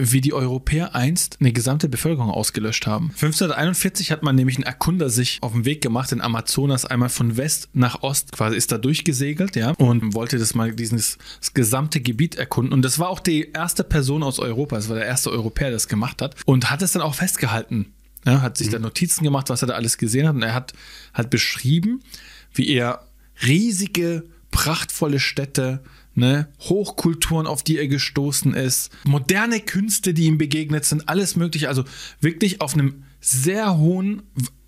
wie die Europäer einst eine gesamte Bevölkerung ausgelöscht haben. 1541 hat man nämlich ein Erkunder sich auf den Weg gemacht, in Amazonas einmal von West nach Ost, quasi ist da durchgesegelt, ja, und wollte das mal dieses das gesamte Gebiet erkunden. Und das war auch die erste Person aus Europa, das war der erste Europäer, der das gemacht hat und hat es dann auch festgehalten. Ja, hat sich da Notizen gemacht, was er da alles gesehen hat und er hat halt beschrieben, wie er riesige, prachtvolle Städte ne, Hochkulturen, auf die er gestoßen ist, moderne Künste, die ihm begegnet sind, alles mögliche. Also wirklich auf einem sehr hohen,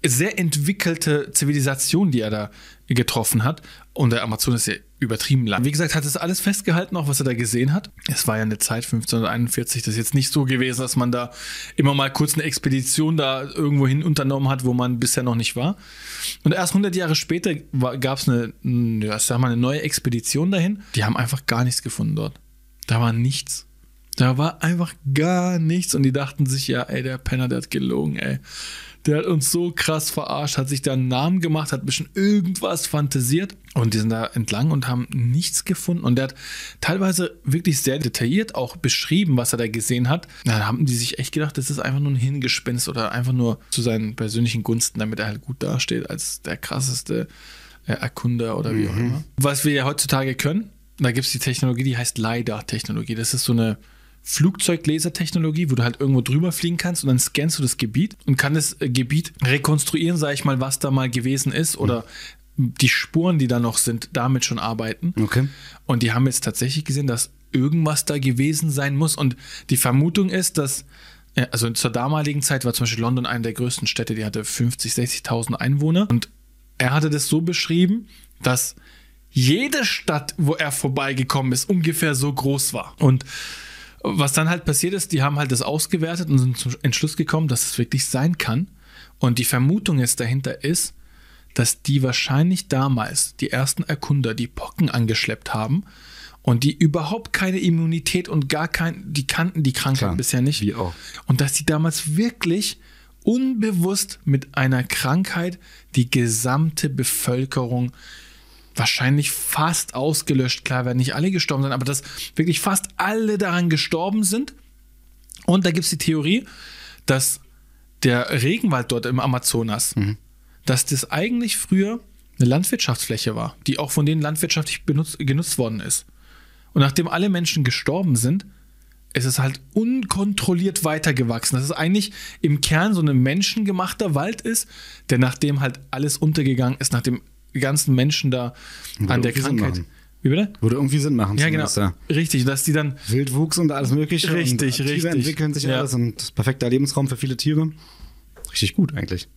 sehr entwickelte Zivilisation, die er da getroffen hat. Und der Amazonas ist ja übertrieben lang. Wie gesagt, hat es alles festgehalten, auch was er da gesehen hat. Es war ja eine Zeit 1541, das ist jetzt nicht so gewesen, dass man da immer mal kurz eine Expedition da irgendwo hin unternommen hat, wo man bisher noch nicht war. Und erst 100 Jahre später gab es eine, ja, eine neue Expedition dahin. Die haben einfach gar nichts gefunden dort. Da war nichts. Da war einfach gar nichts und die dachten sich, ja, ey, der Penner, der hat gelogen, ey. Der hat uns so krass verarscht, hat sich da einen Namen gemacht, hat ein bisschen irgendwas fantasiert und die sind da entlang und haben nichts gefunden. Und der hat teilweise wirklich sehr detailliert auch beschrieben, was er da gesehen hat. Da haben die sich echt gedacht, das ist einfach nur ein Hingespenst oder einfach nur zu seinen persönlichen Gunsten, damit er halt gut dasteht als der krasseste äh, Erkunder oder wie auch immer. Was wir ja heutzutage können, da gibt es die Technologie, die heißt LiDAR-Technologie. Das ist so eine Flugzeuglasertechnologie, wo du halt irgendwo drüber fliegen kannst und dann scannst du das Gebiet und kann das äh, Gebiet rekonstruieren, sage ich mal, was da mal gewesen ist oder die Spuren, die da noch sind, damit schon arbeiten. Okay. Und die haben jetzt tatsächlich gesehen, dass irgendwas da gewesen sein muss. Und die Vermutung ist, dass, ja, also zur damaligen Zeit war zum Beispiel London eine der größten Städte, die hatte 50, 60.000 Einwohner. Und er hatte das so beschrieben, dass jede Stadt, wo er vorbeigekommen ist, ungefähr so groß war. Und was dann halt passiert ist, die haben halt das ausgewertet und sind zum Entschluss gekommen, dass es wirklich sein kann. Und die Vermutung jetzt dahinter ist, dass die wahrscheinlich damals die ersten Erkunder die Pocken angeschleppt haben und die überhaupt keine Immunität und gar kein, die kannten die Krankheit Klar, bisher nicht. wie auch. Und dass die damals wirklich unbewusst mit einer Krankheit die gesamte Bevölkerung wahrscheinlich fast ausgelöscht. Klar werden nicht alle gestorben sein, aber dass wirklich fast alle daran gestorben sind. Und da gibt es die Theorie, dass der Regenwald dort im Amazonas, dass das eigentlich früher eine Landwirtschaftsfläche war, die auch von denen landwirtschaftlich benutzt, genutzt worden ist. Und nachdem alle Menschen gestorben sind, ist es halt unkontrolliert weitergewachsen. Dass es eigentlich im Kern so ein menschengemachter Wald ist, der nachdem halt alles untergegangen ist, nachdem die ganzen Menschen da Würde an der Krankheit. machen. Wie bitte? Würde irgendwie Sinn machen. Ja, genau. ja. Richtig, dass die dann Wildwuchs und alles Mögliche. Richtig, und Tiere richtig. entwickeln sich Ja. alles und perfekter Lebensraum für viele Tiere. Richtig gut eigentlich.